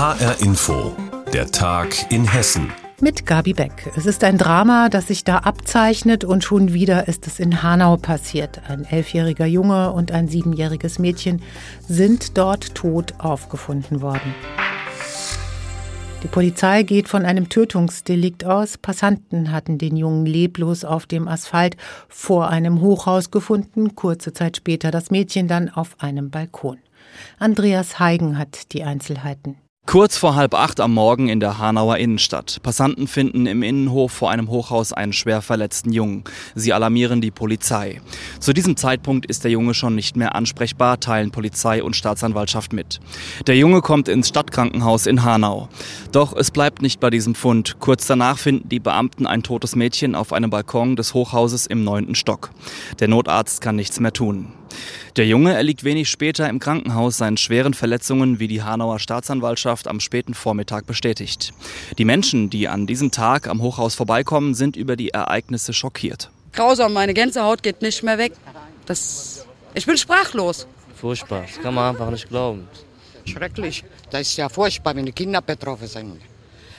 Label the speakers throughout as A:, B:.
A: HR Info, der Tag in Hessen.
B: Mit Gabi Beck. Es ist ein Drama, das sich da abzeichnet und schon wieder ist es in Hanau passiert. Ein elfjähriger Junge und ein siebenjähriges Mädchen sind dort tot aufgefunden worden. Die Polizei geht von einem Tötungsdelikt aus. Passanten hatten den Jungen leblos auf dem Asphalt vor einem Hochhaus gefunden, kurze Zeit später das Mädchen dann auf einem Balkon. Andreas Heigen hat die Einzelheiten.
C: Kurz vor halb acht am Morgen in der Hanauer Innenstadt. Passanten finden im Innenhof vor einem Hochhaus einen schwer verletzten Jungen. Sie alarmieren die Polizei. Zu diesem Zeitpunkt ist der Junge schon nicht mehr ansprechbar, teilen Polizei und Staatsanwaltschaft mit. Der Junge kommt ins Stadtkrankenhaus in Hanau. Doch es bleibt nicht bei diesem Fund. Kurz danach finden die Beamten ein totes Mädchen auf einem Balkon des Hochhauses im neunten Stock. Der Notarzt kann nichts mehr tun. Der Junge erliegt wenig später im Krankenhaus seinen schweren Verletzungen, wie die Hanauer Staatsanwaltschaft am späten Vormittag bestätigt. Die Menschen, die an diesem Tag am Hochhaus vorbeikommen, sind über die Ereignisse schockiert.
D: Grausam, meine Gänsehaut geht nicht mehr weg. Das, ich bin sprachlos.
E: Furchtbar, das kann man einfach nicht glauben.
F: Schrecklich. Das ist ja furchtbar, wenn die Kinder betroffen sind.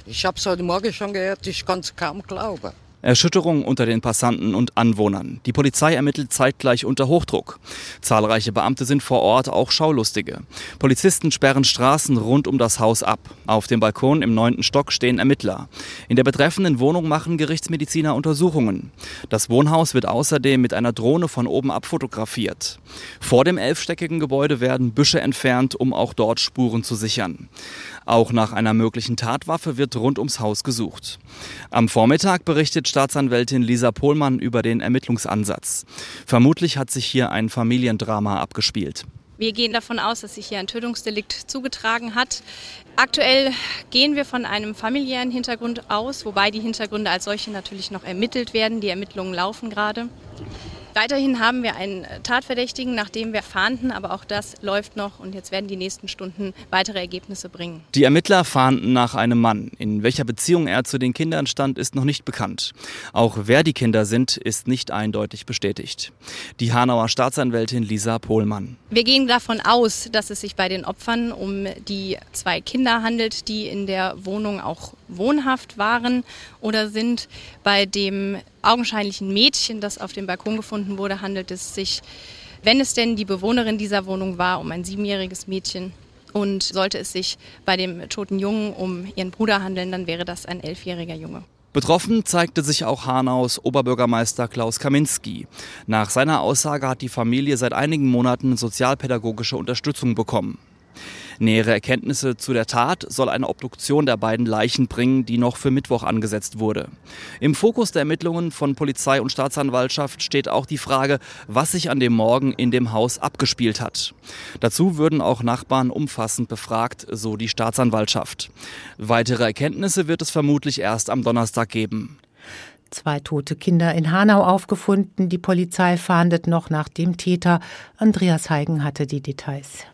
F: Ich habe es heute Morgen schon gehört, ich kann es kaum glauben.
C: Erschütterung unter den Passanten und Anwohnern. Die Polizei ermittelt zeitgleich unter Hochdruck. Zahlreiche Beamte sind vor Ort, auch Schaulustige. Polizisten sperren Straßen rund um das Haus ab. Auf dem Balkon im neunten Stock stehen Ermittler. In der betreffenden Wohnung machen Gerichtsmediziner Untersuchungen. Das Wohnhaus wird außerdem mit einer Drohne von oben abfotografiert. Vor dem elfstöckigen Gebäude werden Büsche entfernt, um auch dort Spuren zu sichern. Auch nach einer möglichen Tatwaffe wird rund ums Haus gesucht. Am Vormittag berichtet Staatsanwältin Lisa Pohlmann über den Ermittlungsansatz. Vermutlich hat sich hier ein Familiendrama abgespielt.
G: Wir gehen davon aus, dass sich hier ein Tötungsdelikt zugetragen hat. Aktuell gehen wir von einem familiären Hintergrund aus, wobei die Hintergründe als solche natürlich noch ermittelt werden. Die Ermittlungen laufen gerade. Weiterhin haben wir einen Tatverdächtigen, nach dem wir fahnden, aber auch das läuft noch und jetzt werden die nächsten Stunden weitere Ergebnisse bringen.
C: Die Ermittler fahnden nach einem Mann. In welcher Beziehung er zu den Kindern stand, ist noch nicht bekannt. Auch wer die Kinder sind, ist nicht eindeutig bestätigt. Die Hanauer Staatsanwältin Lisa Pohlmann.
G: Wir gehen davon aus, dass es sich bei den Opfern um die zwei Kinder handelt, die in der Wohnung auch wohnhaft waren oder sind. Bei dem augenscheinlichen Mädchen, das auf dem Balkon gefunden wurde, handelt es sich, wenn es denn die Bewohnerin dieser Wohnung war, um ein siebenjähriges Mädchen. Und sollte es sich bei dem toten Jungen um ihren Bruder handeln, dann wäre das ein elfjähriger Junge.
C: Betroffen zeigte sich auch Hanaus Oberbürgermeister Klaus Kaminski. Nach seiner Aussage hat die Familie seit einigen Monaten sozialpädagogische Unterstützung bekommen. Nähere Erkenntnisse zu der Tat soll eine Obduktion der beiden Leichen bringen, die noch für Mittwoch angesetzt wurde. Im Fokus der Ermittlungen von Polizei und Staatsanwaltschaft steht auch die Frage, was sich an dem Morgen in dem Haus abgespielt hat. Dazu würden auch Nachbarn umfassend befragt, so die Staatsanwaltschaft. Weitere Erkenntnisse wird es vermutlich erst am Donnerstag geben.
B: Zwei tote Kinder in Hanau aufgefunden. Die Polizei fahndet noch nach dem Täter. Andreas Heigen hatte die Details.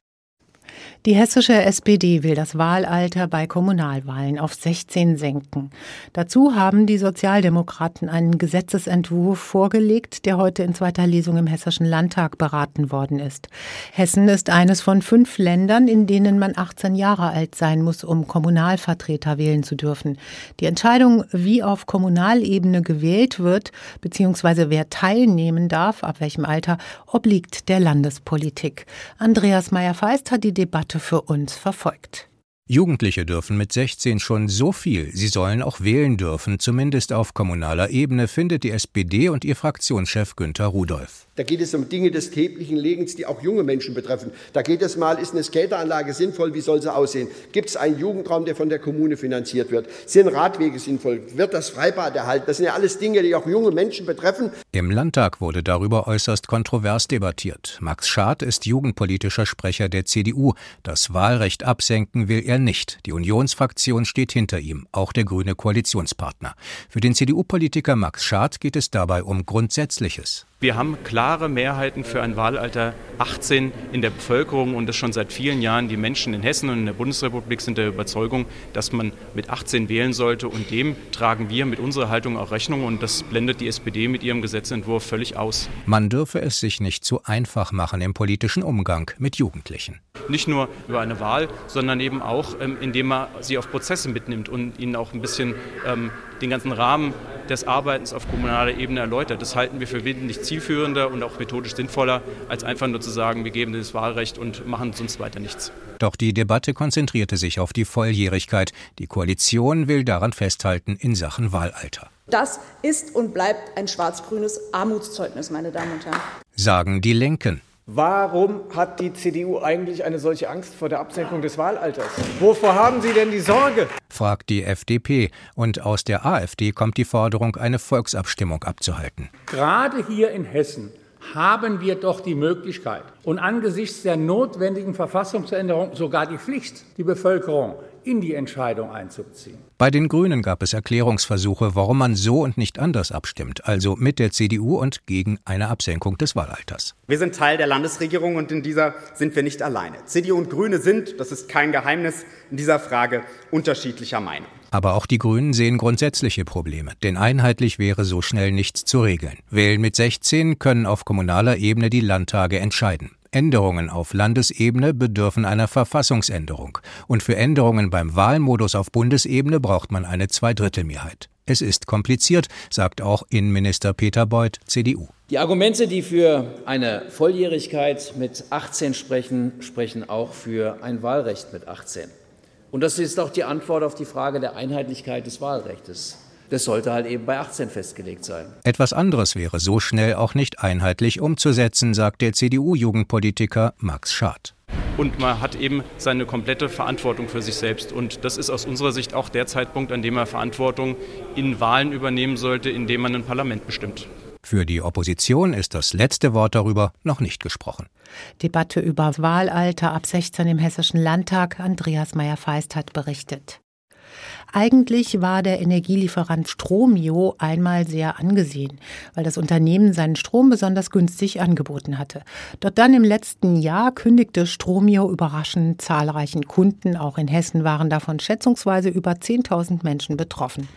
B: Die hessische SPD will das Wahlalter bei Kommunalwahlen auf 16 senken. Dazu haben die Sozialdemokraten einen Gesetzesentwurf vorgelegt, der heute in zweiter Lesung im Hessischen Landtag beraten worden ist. Hessen ist eines von fünf Ländern, in denen man 18 Jahre alt sein muss, um Kommunalvertreter wählen zu dürfen. Die Entscheidung, wie auf Kommunalebene gewählt wird, beziehungsweise wer teilnehmen darf, ab welchem Alter, obliegt der Landespolitik. Andreas Meyer-Feist hat die Debatte für uns verfolgt.
H: Jugendliche dürfen mit 16 schon so viel, sie sollen auch wählen dürfen, zumindest auf kommunaler Ebene, findet die SPD und ihr Fraktionschef Günter Rudolph.
I: Da geht es um Dinge des täglichen Lebens, die auch junge Menschen betreffen. Da geht es mal, ist eine Skateranlage sinnvoll, wie soll sie aussehen? Gibt es einen Jugendraum, der von der Kommune finanziert wird? Sind Radwege sinnvoll? Wird das Freibad erhalten? Das sind ja alles Dinge, die auch junge Menschen betreffen.
H: Im Landtag wurde darüber äußerst kontrovers debattiert. Max Schad ist jugendpolitischer Sprecher der CDU. Das Wahlrecht absenken will er nicht. Die Unionsfraktion steht hinter ihm, auch der grüne Koalitionspartner. Für den CDU-Politiker Max Schad geht es dabei um Grundsätzliches.
J: Wir haben klare Mehrheiten für ein Wahlalter 18 in der Bevölkerung und das schon seit vielen Jahren. Die Menschen in Hessen und in der Bundesrepublik sind der Überzeugung, dass man mit 18 wählen sollte und dem tragen wir mit unserer Haltung auch Rechnung und das blendet die SPD mit ihrem Gesetzentwurf völlig aus.
H: Man dürfe es sich nicht zu einfach machen im politischen Umgang mit Jugendlichen.
J: Nicht nur über eine Wahl, sondern eben auch, ähm, indem man sie auf Prozesse mitnimmt und ihnen auch ein bisschen ähm, den ganzen Rahmen des Arbeitens auf kommunaler Ebene erläutert. Das halten wir für wesentlich zielführender und auch methodisch sinnvoller, als einfach nur zu sagen, wir geben das Wahlrecht und machen sonst weiter nichts.
H: Doch die Debatte konzentrierte sich auf die Volljährigkeit. Die Koalition will daran festhalten in Sachen Wahlalter.
K: Das ist und bleibt ein schwarz-grünes Armutszeugnis, meine Damen und Herren.
H: Sagen die Linken.
L: Warum hat die CDU eigentlich eine solche Angst vor der Absenkung des Wahlalters? Wovor haben Sie denn die Sorge?
H: fragt die FDP. Und aus der AfD kommt die Forderung, eine Volksabstimmung abzuhalten.
M: Gerade hier in Hessen haben wir doch die Möglichkeit und angesichts der notwendigen Verfassungsänderung sogar die Pflicht, die Bevölkerung in die Entscheidung einzubeziehen.
H: Bei den Grünen gab es Erklärungsversuche, warum man so und nicht anders abstimmt, also mit der CDU und gegen eine Absenkung des Wahlalters.
N: Wir sind Teil der Landesregierung und in dieser sind wir nicht alleine. CDU und Grüne sind, das ist kein Geheimnis, in dieser Frage unterschiedlicher Meinung.
H: Aber auch die Grünen sehen grundsätzliche Probleme, denn einheitlich wäre so schnell nichts zu regeln. Wählen mit 16 können auf kommunaler Ebene die Landtage entscheiden. Änderungen auf Landesebene bedürfen einer Verfassungsänderung. Und für Änderungen beim Wahlmodus auf Bundesebene braucht man eine Zweidrittelmehrheit. Es ist kompliziert, sagt auch Innenminister Peter Beuth, CDU.
O: Die Argumente, die für eine Volljährigkeit mit 18 sprechen, sprechen auch für ein Wahlrecht mit 18. Und das ist auch die Antwort auf die Frage der Einheitlichkeit des Wahlrechts. Das sollte halt eben bei 18 festgelegt sein.
H: Etwas anderes wäre so schnell auch nicht einheitlich umzusetzen, sagt der CDU-Jugendpolitiker Max Schad.
J: Und man hat eben seine komplette Verantwortung für sich selbst. Und das ist aus unserer Sicht auch der Zeitpunkt, an dem man Verantwortung in Wahlen übernehmen sollte, indem man ein Parlament bestimmt.
H: Für die Opposition ist das letzte Wort darüber noch nicht gesprochen.
B: Debatte über Wahlalter ab 16 im Hessischen Landtag. Andreas Meyer-Feist hat berichtet. Eigentlich war der Energielieferant Stromio einmal sehr angesehen, weil das Unternehmen seinen Strom besonders günstig angeboten hatte. Doch dann im letzten Jahr kündigte Stromio überraschend zahlreichen Kunden, auch in Hessen waren davon schätzungsweise über 10.000 Menschen betroffen.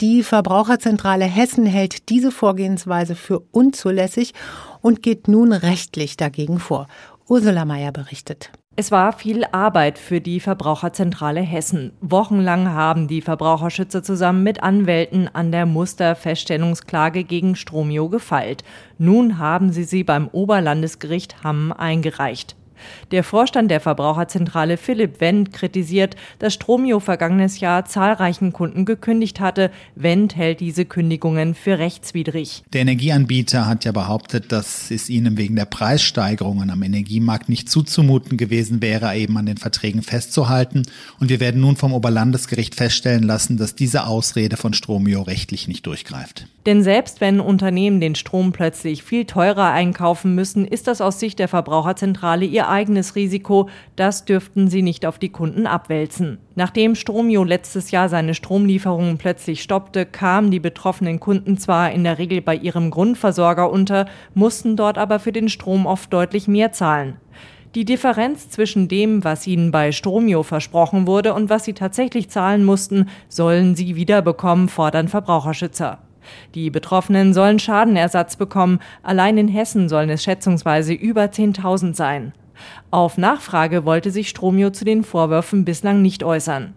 B: Die Verbraucherzentrale Hessen hält diese Vorgehensweise für unzulässig und geht nun rechtlich dagegen vor. Ursula Mayer berichtet.
P: Es war viel Arbeit für die Verbraucherzentrale Hessen. Wochenlang haben die Verbraucherschützer zusammen mit Anwälten an der Musterfeststellungsklage gegen Stromio gefeilt. Nun haben sie sie beim Oberlandesgericht Hamm eingereicht. Der Vorstand der Verbraucherzentrale Philipp Wendt kritisiert, dass Stromio vergangenes Jahr zahlreichen Kunden gekündigt hatte. Wendt hält diese Kündigungen für rechtswidrig.
Q: Der Energieanbieter hat ja behauptet, dass es ihnen wegen der Preissteigerungen am Energiemarkt nicht zuzumuten gewesen wäre, eben an den Verträgen festzuhalten. Und wir werden nun vom Oberlandesgericht feststellen lassen, dass diese Ausrede von Stromio rechtlich nicht durchgreift.
P: Denn selbst wenn Unternehmen den Strom plötzlich viel teurer einkaufen müssen, ist das aus Sicht der Verbraucherzentrale ihr eigenes Risiko. Das dürften sie nicht auf die Kunden abwälzen. Nachdem Stromio letztes Jahr seine Stromlieferungen plötzlich stoppte, kamen die betroffenen Kunden zwar in der Regel bei ihrem Grundversorger unter, mussten dort aber für den Strom oft deutlich mehr zahlen. Die Differenz zwischen dem, was ihnen bei Stromio versprochen wurde und was sie tatsächlich zahlen mussten, sollen sie wiederbekommen, fordern Verbraucherschützer. Die Betroffenen sollen Schadenersatz bekommen. Allein in Hessen sollen es schätzungsweise über 10.000 sein. Auf Nachfrage wollte sich Stromio zu den Vorwürfen bislang nicht äußern.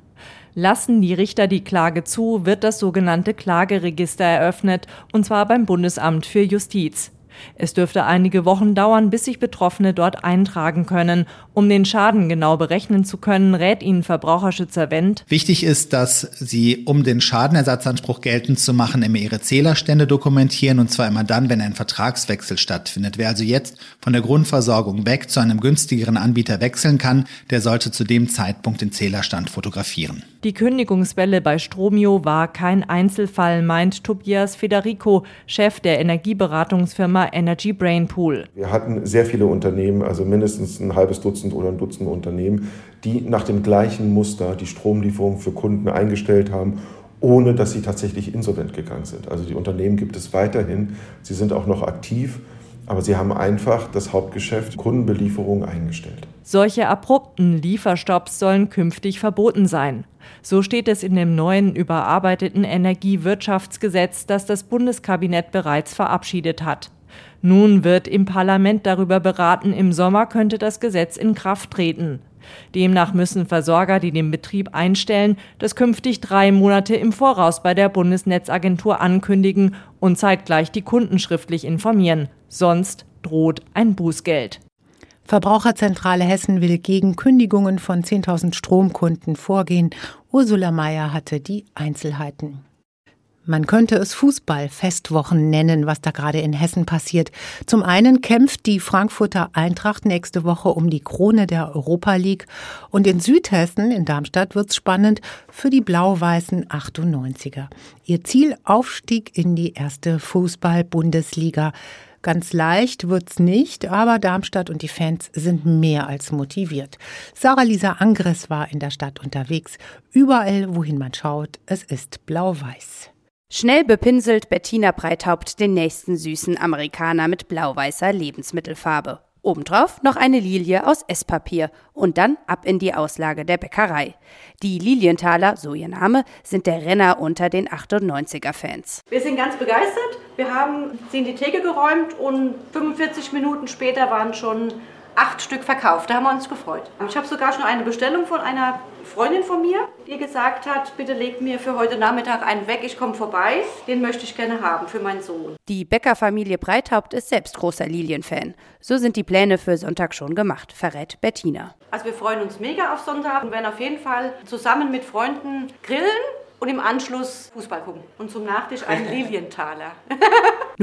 P: Lassen die Richter die Klage zu, wird das sogenannte Klageregister eröffnet, und zwar beim Bundesamt für Justiz. Es dürfte einige Wochen dauern, bis sich Betroffene dort eintragen können. Um den Schaden genau berechnen zu können, rät Ihnen Verbraucherschützer Wendt.
Q: Wichtig ist, dass Sie, um den Schadenersatzanspruch geltend zu machen, immer Ihre Zählerstände dokumentieren und zwar immer dann, wenn ein Vertragswechsel stattfindet. Wer also jetzt von der Grundversorgung weg zu einem günstigeren Anbieter wechseln kann, der sollte zu dem Zeitpunkt den Zählerstand fotografieren.
P: Die Kündigungswelle bei Stromio war kein Einzelfall, meint Tobias Federico, Chef der Energieberatungsfirma Energy Brain Pool.
R: Wir hatten sehr viele Unternehmen, also mindestens ein halbes Dutzend oder ein Dutzend Unternehmen, die nach dem gleichen Muster die Stromlieferung für Kunden eingestellt haben ohne dass sie tatsächlich insolvent gegangen sind. Also die Unternehmen gibt es weiterhin, sie sind auch noch aktiv, aber sie haben einfach das Hauptgeschäft Kundenbelieferung eingestellt.
P: Solche abrupten Lieferstopps sollen künftig verboten sein. So steht es in dem neuen überarbeiteten Energiewirtschaftsgesetz, das das Bundeskabinett bereits verabschiedet hat. Nun wird im Parlament darüber beraten, im Sommer könnte das Gesetz in Kraft treten. Demnach müssen Versorger, die den Betrieb einstellen, das künftig drei Monate im Voraus bei der Bundesnetzagentur ankündigen und zeitgleich die Kunden schriftlich informieren. Sonst droht ein Bußgeld.
B: Verbraucherzentrale Hessen will gegen Kündigungen von 10.000 Stromkunden vorgehen. Ursula Mayer hatte die Einzelheiten. Man könnte es Fußballfestwochen nennen, was da gerade in Hessen passiert. Zum einen kämpft die Frankfurter Eintracht nächste Woche um die Krone der Europa League und in Südhessen, in Darmstadt, wird's spannend für die blau-weißen 98er. Ihr Ziel Aufstieg in die erste Fußball-Bundesliga. Ganz leicht wird's nicht, aber Darmstadt und die Fans sind mehr als motiviert. Sarah-Lisa Angres war in der Stadt unterwegs. Überall, wohin man schaut, es ist blau-weiß.
S: Schnell bepinselt Bettina Breithaupt den nächsten süßen Amerikaner mit blau-weißer Lebensmittelfarbe. Obendrauf noch eine Lilie aus Esspapier und dann ab in die Auslage der Bäckerei. Die Lilienthaler, so ihr Name, sind der Renner unter den 98er-Fans.
T: Wir sind ganz begeistert. Wir haben sie in die Theke geräumt und 45 Minuten später waren schon acht Stück verkauft. Da haben wir uns gefreut. Ich habe sogar schon eine Bestellung von einer Freundin von mir, die gesagt hat, bitte legt mir für heute Nachmittag einen weg, ich komme vorbei. Den möchte ich gerne haben für meinen Sohn.
S: Die Bäckerfamilie Breithaupt ist selbst großer Lilienfan. So sind die Pläne für Sonntag schon gemacht, verrät Bettina.
T: Also wir freuen uns mega auf Sonntag und werden auf jeden Fall zusammen mit Freunden grillen und im Anschluss Fußball gucken. Und zum Nachtisch einen Lilienthaler.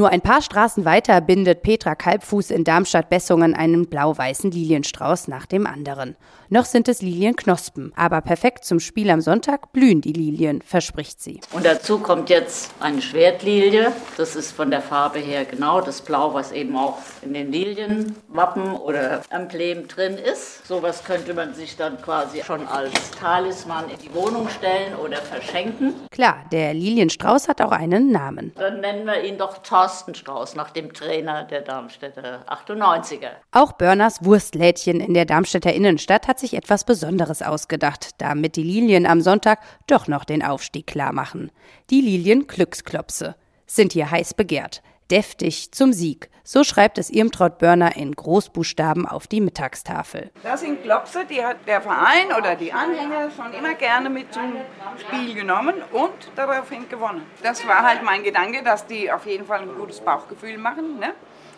S: Nur ein paar Straßen weiter bindet Petra Kalbfuß in Darmstadt-Bessungen einen blau-weißen Lilienstrauß nach dem anderen. Noch sind es Lilienknospen, aber perfekt zum Spiel am Sonntag blühen die Lilien, verspricht sie.
U: Und dazu kommt jetzt eine Schwertlilie. Das ist von der Farbe her genau das Blau, was eben auch in den Lilienwappen oder Emblem drin ist. Sowas könnte man sich dann quasi schon als Talisman in die Wohnung stellen oder verschenken.
S: Klar, der Lilienstrauß hat auch einen Namen.
U: Dann nennen wir ihn doch Thorsten Strauß nach dem Trainer der Darmstädter 98er.
S: Auch Börners Wurstlädchen in der Darmstädter Innenstadt hat sich etwas Besonderes ausgedacht, damit die Lilien am Sonntag doch noch den Aufstieg klar machen. Die Lilien Glücksklopse sind hier heiß begehrt. Deftig zum Sieg. So schreibt es Irmtraut Börner in Großbuchstaben auf die Mittagstafel.
V: Das sind Klopse, die hat der Verein oder die Anhänger schon immer gerne mit zum Spiel genommen und daraufhin gewonnen. Das war halt mein Gedanke, dass die auf jeden Fall ein gutes Bauchgefühl machen. Ne?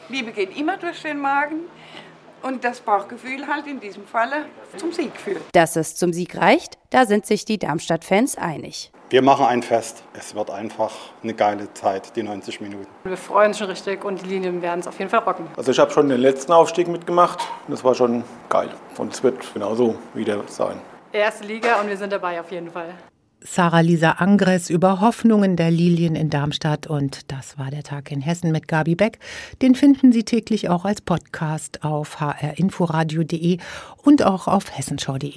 V: Liebe geht immer durch den Magen und das Bauchgefühl halt in diesem Falle zum Sieg führt.
S: Dass es zum Sieg reicht, da sind sich die Darmstadt-Fans einig.
W: Wir machen ein Fest. Es wird einfach eine geile Zeit, die 90 Minuten.
X: Wir freuen uns schon richtig und die Linien werden es auf jeden Fall rocken.
Y: Also ich habe schon den letzten Aufstieg mitgemacht. Das war schon geil. Und es wird genauso wieder sein.
X: Erste Liga und wir sind dabei auf jeden Fall.
B: Sarah-Lisa Angres über Hoffnungen der Lilien in Darmstadt und das war der Tag in Hessen mit Gabi Beck. Den finden Sie täglich auch als Podcast auf hrinforadio.de und auch auf hessenschau.de.